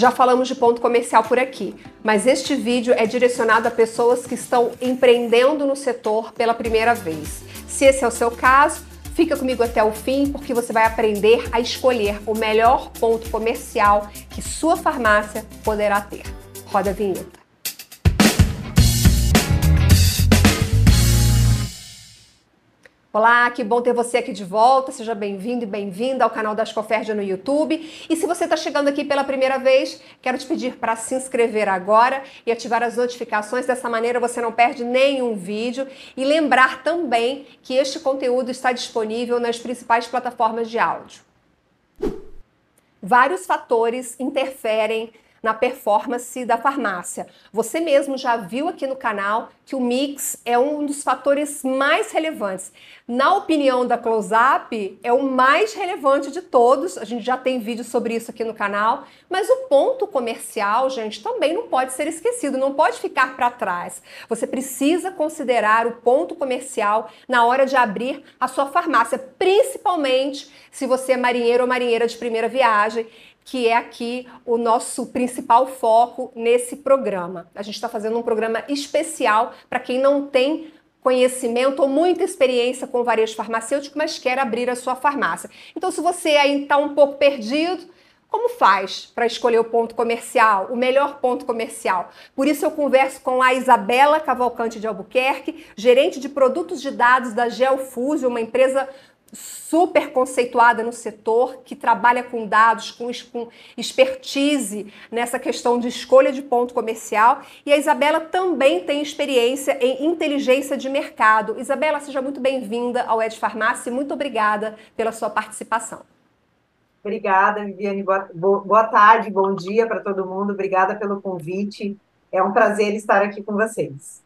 Já falamos de ponto comercial por aqui, mas este vídeo é direcionado a pessoas que estão empreendendo no setor pela primeira vez. Se esse é o seu caso, fica comigo até o fim porque você vai aprender a escolher o melhor ponto comercial que sua farmácia poderá ter. Roda a vinheta. Olá, que bom ter você aqui de volta. Seja bem-vindo e bem-vinda ao canal da Ascoférdia no YouTube. E se você está chegando aqui pela primeira vez, quero te pedir para se inscrever agora e ativar as notificações. Dessa maneira você não perde nenhum vídeo. E lembrar também que este conteúdo está disponível nas principais plataformas de áudio. Vários fatores interferem na performance da farmácia. Você mesmo já viu aqui no canal que o mix é um dos fatores mais relevantes. Na opinião da Close-Up, é o mais relevante de todos. A gente já tem vídeo sobre isso aqui no canal. Mas o ponto comercial, gente, também não pode ser esquecido, não pode ficar para trás. Você precisa considerar o ponto comercial na hora de abrir a sua farmácia, principalmente se você é marinheiro ou marinheira de primeira viagem que é aqui o nosso principal foco nesse programa. A gente está fazendo um programa especial para quem não tem conhecimento ou muita experiência com varejo farmacêutico, mas quer abrir a sua farmácia. Então, se você aí está um pouco perdido, como faz para escolher o ponto comercial, o melhor ponto comercial? Por isso eu converso com a Isabela Cavalcante de Albuquerque, gerente de produtos de dados da Geofuse, uma empresa super conceituada no setor, que trabalha com dados, com, com expertise nessa questão de escolha de ponto comercial. E a Isabela também tem experiência em inteligência de mercado. Isabela, seja muito bem-vinda ao Ed Farmácia e muito obrigada pela sua participação. Obrigada, Viviane. Boa, boa tarde, bom dia para todo mundo. Obrigada pelo convite. É um prazer estar aqui com vocês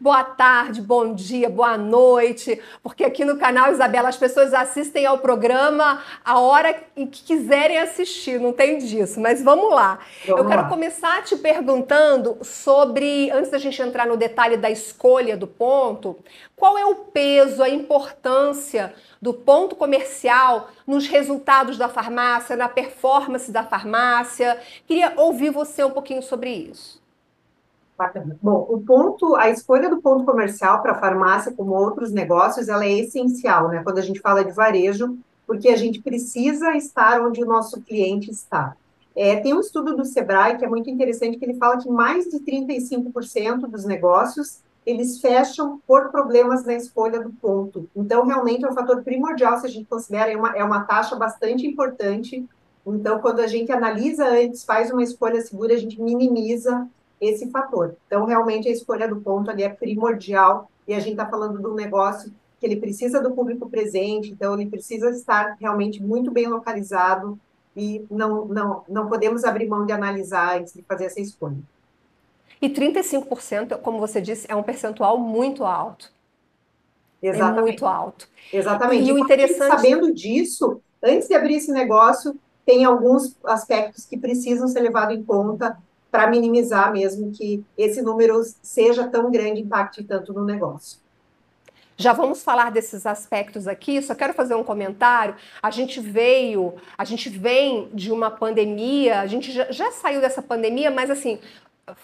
boa tarde, bom dia, boa noite, porque aqui no canal Isabela as pessoas assistem ao programa a hora em que quiserem assistir, não tem disso, mas vamos lá. Vamos Eu quero lá. começar te perguntando sobre, antes da gente entrar no detalhe da escolha do ponto, qual é o peso, a importância do ponto comercial nos resultados da farmácia, na performance da farmácia? Queria ouvir você um pouquinho sobre isso. Bom, o ponto, a escolha do ponto comercial para a farmácia, como outros negócios, ela é essencial, né? Quando a gente fala de varejo, porque a gente precisa estar onde o nosso cliente está. É, tem um estudo do Sebrae que é muito interessante, que ele fala que mais de 35% dos negócios eles fecham por problemas na escolha do ponto. Então, realmente é um fator primordial, se a gente considera, é uma, é uma taxa bastante importante. Então, quando a gente analisa antes, faz uma escolha segura, a gente minimiza esse fator. Então, realmente, a escolha do ponto ali é primordial, e a gente está falando de um negócio que ele precisa do público presente, então ele precisa estar realmente muito bem localizado, e não, não, não podemos abrir mão de analisar antes de fazer essa escolha. E 35%, como você disse, é um percentual muito alto. Exatamente. É muito alto. Exatamente. E o interessante... Sabendo disso, antes de abrir esse negócio, tem alguns aspectos que precisam ser levados em conta para minimizar mesmo que esse número seja tão grande, impacte tanto no negócio. Já vamos falar desses aspectos aqui, só quero fazer um comentário. A gente veio, a gente vem de uma pandemia, a gente já, já saiu dessa pandemia, mas assim,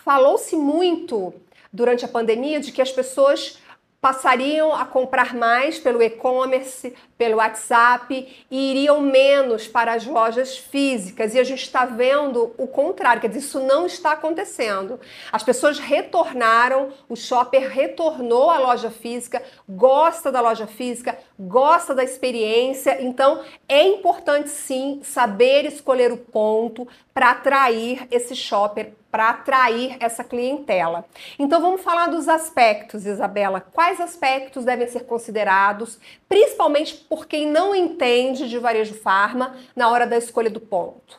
falou-se muito durante a pandemia de que as pessoas passariam a comprar mais pelo e-commerce, pelo WhatsApp e iriam menos para as lojas físicas. E a gente está vendo o contrário, quer dizer, isso não está acontecendo. As pessoas retornaram, o shopper retornou à loja física, gosta da loja física, gosta da experiência. Então, é importante sim saber escolher o ponto para atrair esse shopper para atrair essa clientela. Então vamos falar dos aspectos, Isabela. Quais aspectos devem ser considerados, principalmente por quem não entende de varejo farma na hora da escolha do ponto?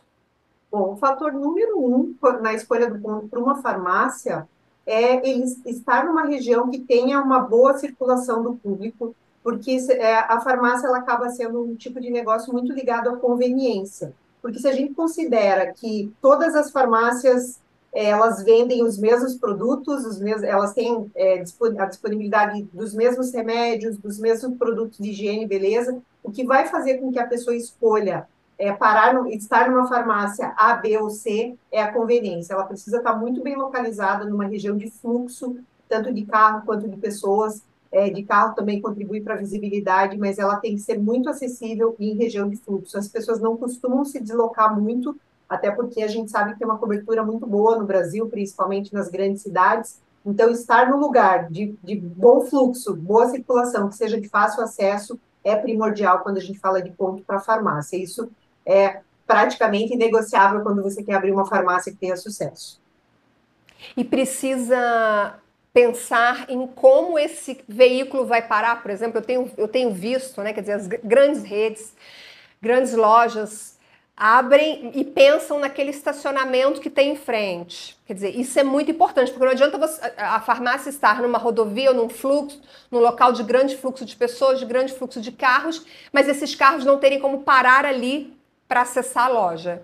Bom, o fator número um na escolha do ponto para uma farmácia é ele estar numa região que tenha uma boa circulação do público, porque é, a farmácia ela acaba sendo um tipo de negócio muito ligado à conveniência. Porque se a gente considera que todas as farmácias elas vendem os mesmos produtos, os mesmos, elas têm é, a disponibilidade dos mesmos remédios, dos mesmos produtos de higiene e beleza, o que vai fazer com que a pessoa escolha é, parar, no, estar numa farmácia A, B ou C é a conveniência. Ela precisa estar muito bem localizada numa região de fluxo, tanto de carro quanto de pessoas. É, de carro também contribui para a visibilidade, mas ela tem que ser muito acessível em região de fluxo. As pessoas não costumam se deslocar muito, até porque a gente sabe que tem uma cobertura muito boa no Brasil, principalmente nas grandes cidades. Então, estar no lugar de, de bom fluxo, boa circulação, que seja de fácil acesso, é primordial quando a gente fala de ponto para farmácia. Isso é praticamente inegociável quando você quer abrir uma farmácia que tenha sucesso. E precisa pensar em como esse veículo vai parar, por exemplo, eu tenho, eu tenho visto, né, quer dizer, as grandes redes, grandes lojas abrem e pensam naquele estacionamento que tem em frente. Quer dizer, isso é muito importante, porque não adianta você, a farmácia estar numa rodovia ou num fluxo, num local de grande fluxo de pessoas, de grande fluxo de carros, mas esses carros não terem como parar ali para acessar a loja.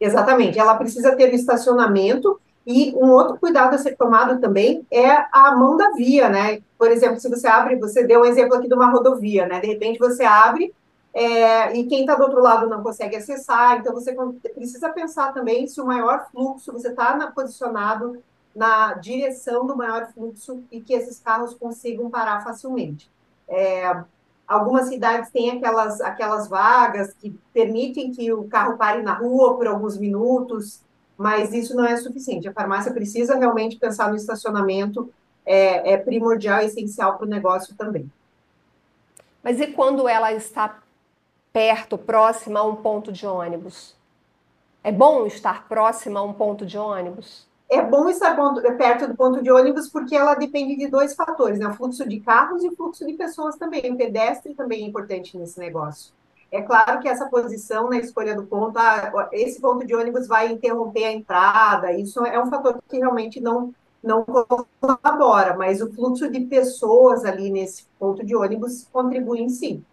Exatamente, ela precisa ter o estacionamento e um outro cuidado a ser tomado também é a mão da via, né? Por exemplo, se você abre, você deu um exemplo aqui de uma rodovia, né? De repente você abre é, e quem está do outro lado não consegue acessar, então você precisa pensar também se o maior fluxo, você está posicionado na direção do maior fluxo e que esses carros consigam parar facilmente. É, Algumas cidades têm aquelas, aquelas vagas que permitem que o carro pare na rua por alguns minutos, mas isso não é suficiente. A farmácia precisa realmente pensar no estacionamento, é, é primordial essencial para o negócio também. Mas e quando ela está perto, próxima a um ponto de ônibus? É bom estar próxima a um ponto de ônibus? é bom estar perto do ponto de ônibus porque ela depende de dois fatores, né? O fluxo de carros e o fluxo de pessoas também. O pedestre também é importante nesse negócio. É claro que essa posição na escolha do ponto, ah, esse ponto de ônibus vai interromper a entrada, isso é um fator que realmente não, não colabora, mas o fluxo de pessoas ali nesse ponto de ônibus contribui em si.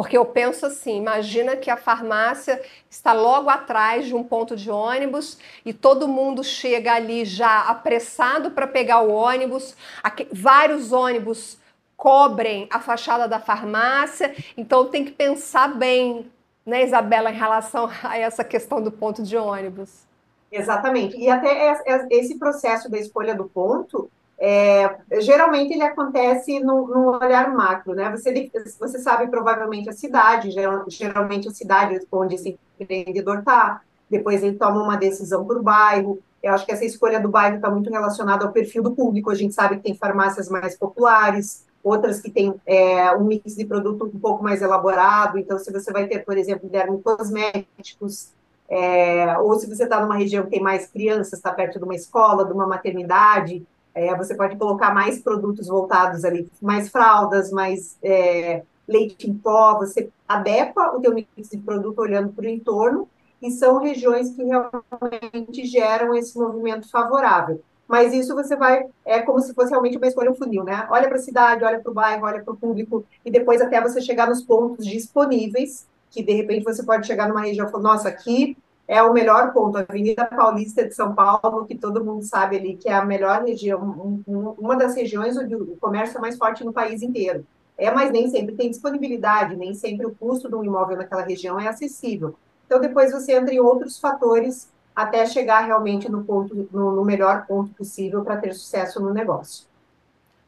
Porque eu penso assim: imagina que a farmácia está logo atrás de um ponto de ônibus e todo mundo chega ali já apressado para pegar o ônibus, aqui, vários ônibus cobrem a fachada da farmácia, então tem que pensar bem, né, Isabela, em relação a essa questão do ponto de ônibus. Exatamente. E até esse processo da escolha do ponto é, geralmente ele acontece no, no, olhar macro, né? Você, você sabe provavelmente a cidade, geralmente a cidade onde esse empreendedor está, depois ele toma uma decisão por bairro. Eu acho que essa escolha do bairro está muito relacionada ao perfil do público. A gente sabe que tem farmácias mais populares, outras que têm é, um mix de produto um pouco mais elaborado. Então, se você vai ter, por exemplo, dermocosméticos, é, ou se você está numa região que tem mais crianças, está perto de uma escola, de uma maternidade, é, você pode colocar mais produtos voltados ali, mais fraldas, mais é, leite em pó, você adequa o teu mix de produto olhando para o entorno, e são regiões que realmente geram esse movimento favorável. Mas isso você vai, é como se fosse realmente uma escolha um funil, né? Olha para a cidade, olha para o bairro, olha para o público, e depois até você chegar nos pontos disponíveis, que de repente você pode chegar numa região e falar, nossa, aqui é o melhor ponto, a Avenida Paulista de São Paulo, que todo mundo sabe ali que é a melhor região, uma das regiões onde o comércio é mais forte no país inteiro. É, mas nem sempre tem disponibilidade, nem sempre o custo de um imóvel naquela região é acessível. Então, depois você entra em outros fatores até chegar realmente no ponto, no, no melhor ponto possível para ter sucesso no negócio.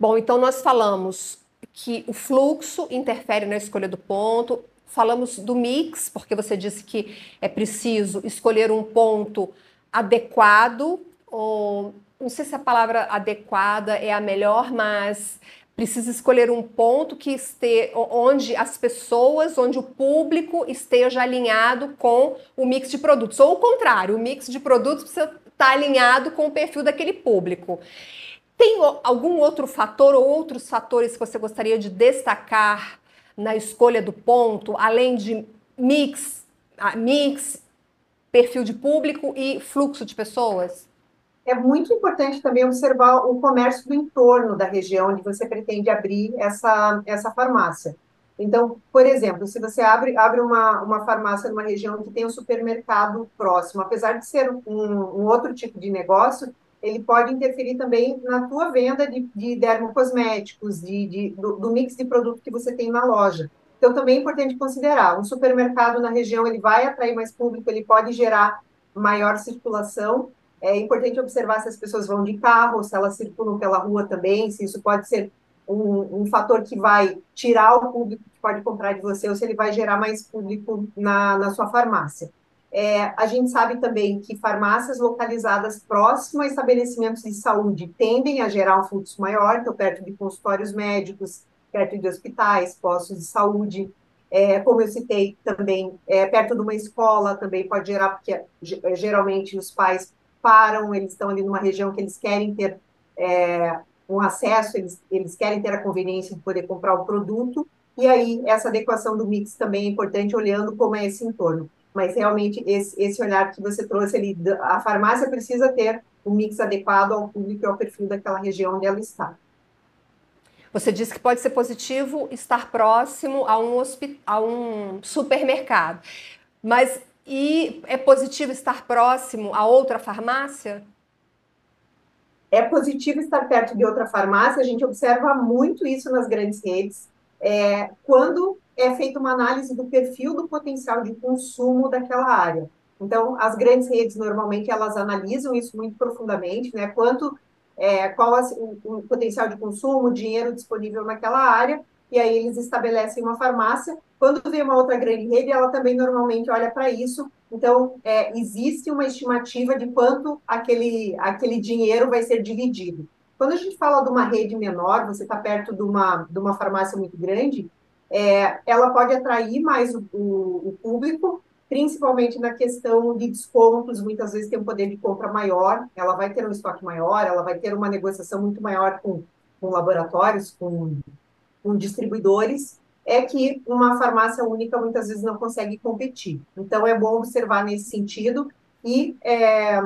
Bom, então nós falamos que o fluxo interfere na escolha do ponto, Falamos do mix, porque você disse que é preciso escolher um ponto adequado, ou não sei se a palavra adequada é a melhor, mas precisa escolher um ponto que esteja onde as pessoas, onde o público esteja alinhado com o mix de produtos. Ou o contrário, o mix de produtos precisa estar alinhado com o perfil daquele público. Tem algum outro fator ou outros fatores que você gostaria de destacar na escolha do ponto, além de mix, mix, perfil de público e fluxo de pessoas? É muito importante também observar o comércio do entorno da região onde você pretende abrir essa, essa farmácia. Então, por exemplo, se você abre, abre uma, uma farmácia numa região que tem um supermercado próximo, apesar de ser um, um outro tipo de negócio, ele pode interferir também na tua venda de, de dermocosméticos, de, de do, do, mix de produto que você tem na loja. Então, também é importante considerar, um supermercado na região, ele vai atrair mais público, ele pode gerar maior circulação, é importante observar se as pessoas vão de carro, se elas circulam pela rua também, se isso pode ser um, um, fator que vai tirar o público que pode comprar de você, ou se ele vai gerar mais público na, na sua farmácia. É, a gente sabe também que farmácias localizadas próximas a estabelecimentos de saúde tendem a gerar um fluxo maior, então perto de consultórios médicos, perto de hospitais, postos de saúde, é, como eu citei também, é, perto de uma escola também pode gerar, porque geralmente os pais param, eles estão ali numa região que eles querem ter é, um acesso, eles, eles querem ter a conveniência de poder comprar o produto, e aí essa adequação do mix também é importante, olhando como é esse entorno. Mas realmente esse, esse olhar que você trouxe ali, a farmácia precisa ter um mix adequado ao público e ao perfil daquela região onde ela está. Você disse que pode ser positivo estar próximo a um, a um supermercado, mas e é positivo estar próximo a outra farmácia? É positivo estar perto de outra farmácia, a gente observa muito isso nas grandes redes. É, quando é feita uma análise do perfil do potencial de consumo daquela área. Então, as grandes redes, normalmente, elas analisam isso muito profundamente, né? Quanto é, qual o, o, potencial de consumo, o dinheiro disponível naquela área, e aí eles estabelecem uma farmácia. Quando vem uma outra grande rede, ela também normalmente olha para isso. Então, é, existe uma estimativa de quanto aquele, aquele dinheiro vai ser dividido. Quando a gente fala de uma rede menor, você está perto de uma, de uma farmácia muito grande, é, ela pode atrair mais o, o, o público, principalmente na questão de descontos, muitas vezes tem um poder de compra maior, ela vai ter um estoque maior, ela vai ter uma negociação muito maior com, com laboratórios, com, com distribuidores, é que uma farmácia única muitas vezes não consegue competir. Então, é bom observar nesse sentido, e é,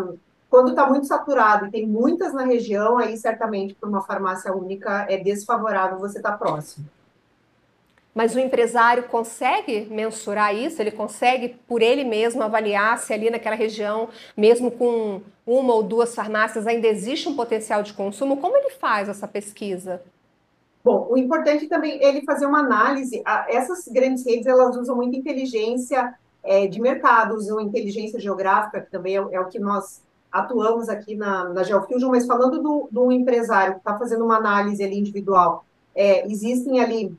quando está muito saturado e tem muitas na região, aí certamente para uma farmácia única é desfavorável você estar tá próximo. Mas o empresário consegue mensurar isso? Ele consegue, por ele mesmo, avaliar se ali naquela região, mesmo com uma ou duas farmácias, ainda existe um potencial de consumo? Como ele faz essa pesquisa? Bom, o importante também é ele fazer uma análise. Essas grandes redes, elas usam muita inteligência é, de mercado, usam inteligência geográfica, que também é, é o que nós atuamos aqui na, na GeoFusion, mas falando do, do empresário que está fazendo uma análise ali individual, é, existem ali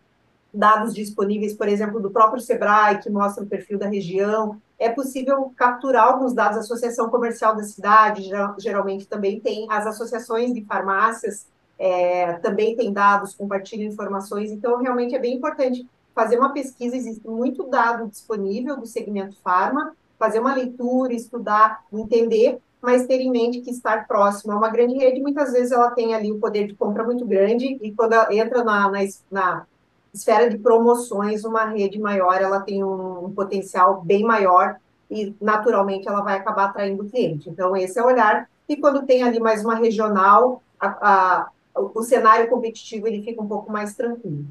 dados disponíveis, por exemplo, do próprio Sebrae, que mostra o perfil da região. É possível capturar alguns dados, a Associação Comercial da Cidade, geralmente também tem, as associações de farmácias é, também tem dados, compartilham informações, então realmente é bem importante fazer uma pesquisa, existe muito dado disponível do segmento farma, fazer uma leitura, estudar, entender, mas ter em mente que estar próximo a uma grande rede, muitas vezes ela tem ali o poder de compra muito grande, e quando entra na, na, na esfera de promoções, uma rede maior, ela tem um, um potencial bem maior e, naturalmente, ela vai acabar atraindo cliente. Então, esse é o olhar. E quando tem ali mais uma regional, a, a, o cenário competitivo ele fica um pouco mais tranquilo.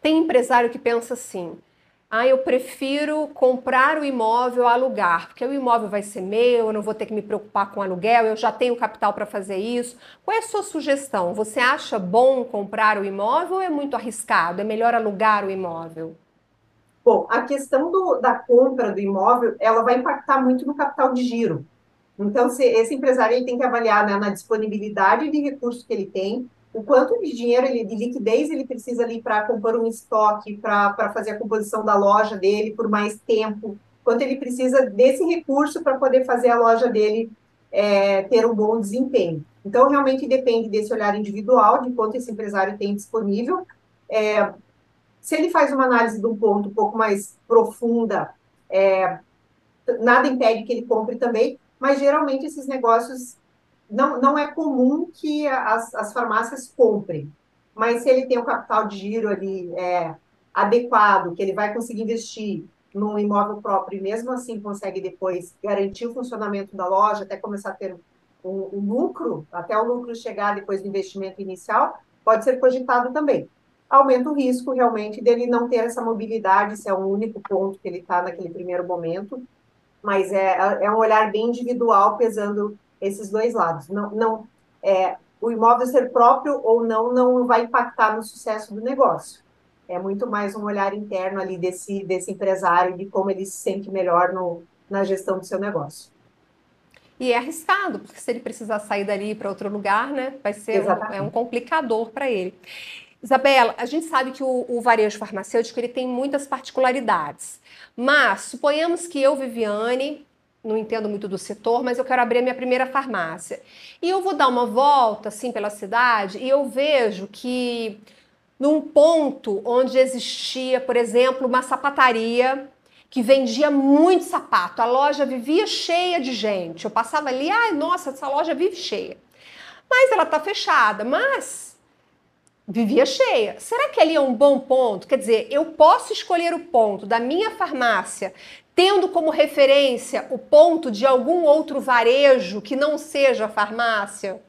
Tem empresário que pensa assim: ah, eu prefiro comprar o imóvel alugar, porque o imóvel vai ser meu, eu não vou ter que me preocupar com aluguel, eu já tenho capital para fazer isso. Qual é a sua sugestão? Você acha bom comprar o imóvel ou é muito arriscado? É melhor alugar o imóvel? Bom, a questão do, da compra do imóvel, ela vai impactar muito no capital de giro. Então, se, esse empresário ele tem que avaliar né, na disponibilidade de recursos que ele tem, o quanto de dinheiro, ele, de liquidez ele precisa ali para compor um estoque, para fazer a composição da loja dele por mais tempo, quanto ele precisa desse recurso para poder fazer a loja dele é, ter um bom desempenho. Então, realmente depende desse olhar individual, de quanto esse empresário tem disponível. É, se ele faz uma análise de um ponto um pouco mais profunda, é, nada impede que ele compre também, mas geralmente esses negócios não, não é comum que as, as farmácias comprem, mas se ele tem o capital de giro ali é, adequado, que ele vai conseguir investir num imóvel próprio e mesmo assim consegue depois garantir o funcionamento da loja, até começar a ter um, um lucro, até o lucro chegar depois do investimento inicial, pode ser cogitado também. Aumenta o risco realmente dele não ter essa mobilidade, se é o único ponto que ele está naquele primeiro momento, mas é, é um olhar bem individual, pesando esses dois lados. Não, não é, o imóvel ser próprio ou não não vai impactar no sucesso do negócio. É muito mais um olhar interno ali desse, desse empresário, de como ele se sente melhor no, na gestão do seu negócio. E é arriscado, porque se ele precisar sair dali para outro lugar, né, vai ser um, é um complicador para ele. Isabela, a gente sabe que o, o, varejo farmacêutico ele tem muitas particularidades, mas suponhamos que eu, Viviane, não entendo muito do setor, mas eu quero abrir a minha primeira farmácia. E eu vou dar uma volta assim pela cidade e eu vejo que num ponto onde existia, por exemplo, uma sapataria que vendia muito sapato. A loja vivia cheia de gente. Eu passava ali, ai, nossa, essa loja vive cheia. Mas ela está fechada, mas vivia cheia. Será que ali é um bom ponto? Quer dizer, eu posso escolher o ponto da minha farmácia tendo como referência o ponto de algum outro varejo que não seja farmácia?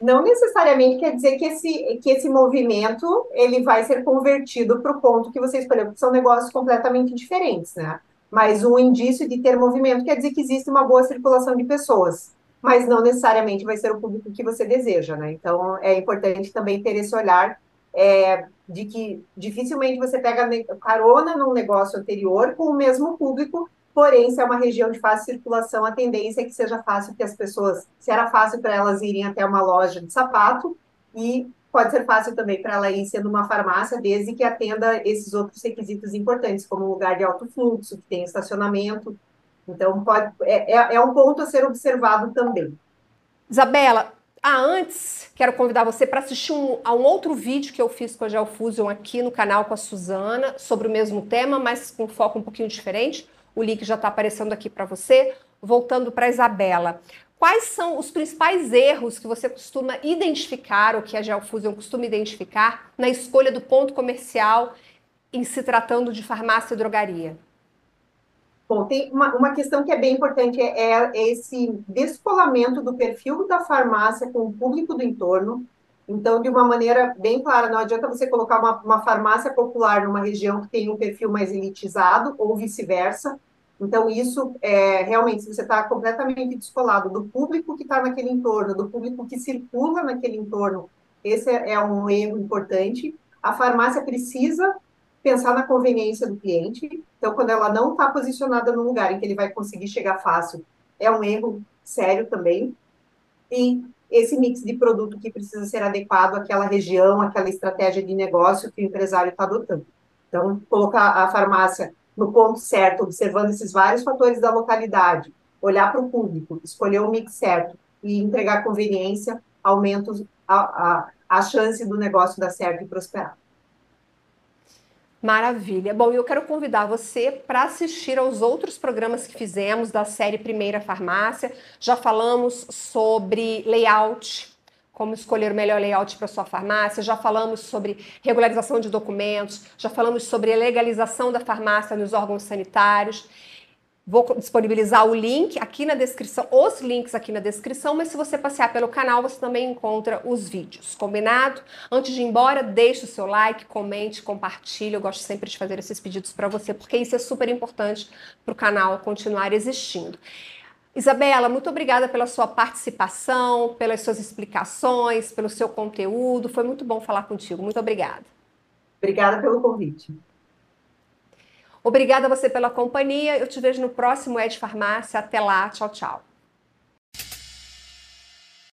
não necessariamente quer dizer que esse, que esse movimento ele vai ser convertido para o ponto que você escolheu, porque são negócios completamente diferentes, né? Mas um indício de ter movimento quer dizer que existe uma boa circulação de pessoas, mas não necessariamente vai ser o público que você deseja, né? Então é importante também ter esse olhar é, de que dificilmente você pega carona num negócio anterior com o mesmo público Porém, se é uma região de fácil circulação, a tendência é que seja fácil que as pessoas, se era fácil para elas irem até uma loja de sapato, e pode ser fácil também para ela ir sendo uma farmácia, desde que atenda esses outros requisitos importantes, como lugar de alto fluxo, que tem estacionamento. Então, pode, é, é, é um ponto a ser observado também. Isabela, ah, antes, quero convidar você para assistir um, a um outro vídeo que eu fiz com a Geofusion aqui no canal com a Suzana, sobre o mesmo tema, mas com foco um pouquinho diferente o link já está aparecendo aqui para você. Voltando para a Isabela. Quais são os principais erros que você costuma identificar, ou que a Geofusion costuma identificar, na escolha do ponto comercial em se tratando de farmácia e drogaria? Bom, tem uma, uma questão que é bem importante, é, é esse descolamento do perfil da farmácia com o público do entorno. Então, de uma maneira bem clara, não adianta você colocar uma, uma farmácia popular numa região que tem um perfil mais elitizado, ou vice-versa. Então, isso é realmente, se você está completamente descolado do público que está naquele entorno, do público que circula naquele entorno, esse é um erro importante. A farmácia precisa pensar na conveniência do cliente. Então, quando ela não está posicionada no lugar em que ele vai conseguir chegar fácil, é um erro sério também. E esse mix de produto que precisa ser adequado àquela região, àquela estratégia de negócio que o empresário está adotando. Então, colocar a farmácia no ponto certo, observando esses vários fatores da localidade, olhar para o público, escolher o mix certo e entregar conveniência, aumenta a, a, a chance do negócio dar certo e prosperar. Maravilha. Bom, eu quero convidar você para assistir aos outros programas que fizemos da série Primeira Farmácia. Já falamos sobre layout, como escolher o melhor layout para sua farmácia, já falamos sobre regularização de documentos, já falamos sobre legalização da farmácia nos órgãos sanitários. Vou disponibilizar o link aqui na descrição, os links aqui na descrição, mas se você passear pelo canal, você também encontra os vídeos, combinado? Antes de ir embora, deixe o seu like, comente, compartilhe. Eu gosto sempre de fazer esses pedidos para você, porque isso é super importante para o canal continuar existindo. Isabela, muito obrigada pela sua participação, pelas suas explicações, pelo seu conteúdo. Foi muito bom falar contigo. Muito obrigada. Obrigada pelo convite. Obrigada a você pela companhia. Eu te vejo no próximo Ed Farmácia. Até lá. Tchau, tchau.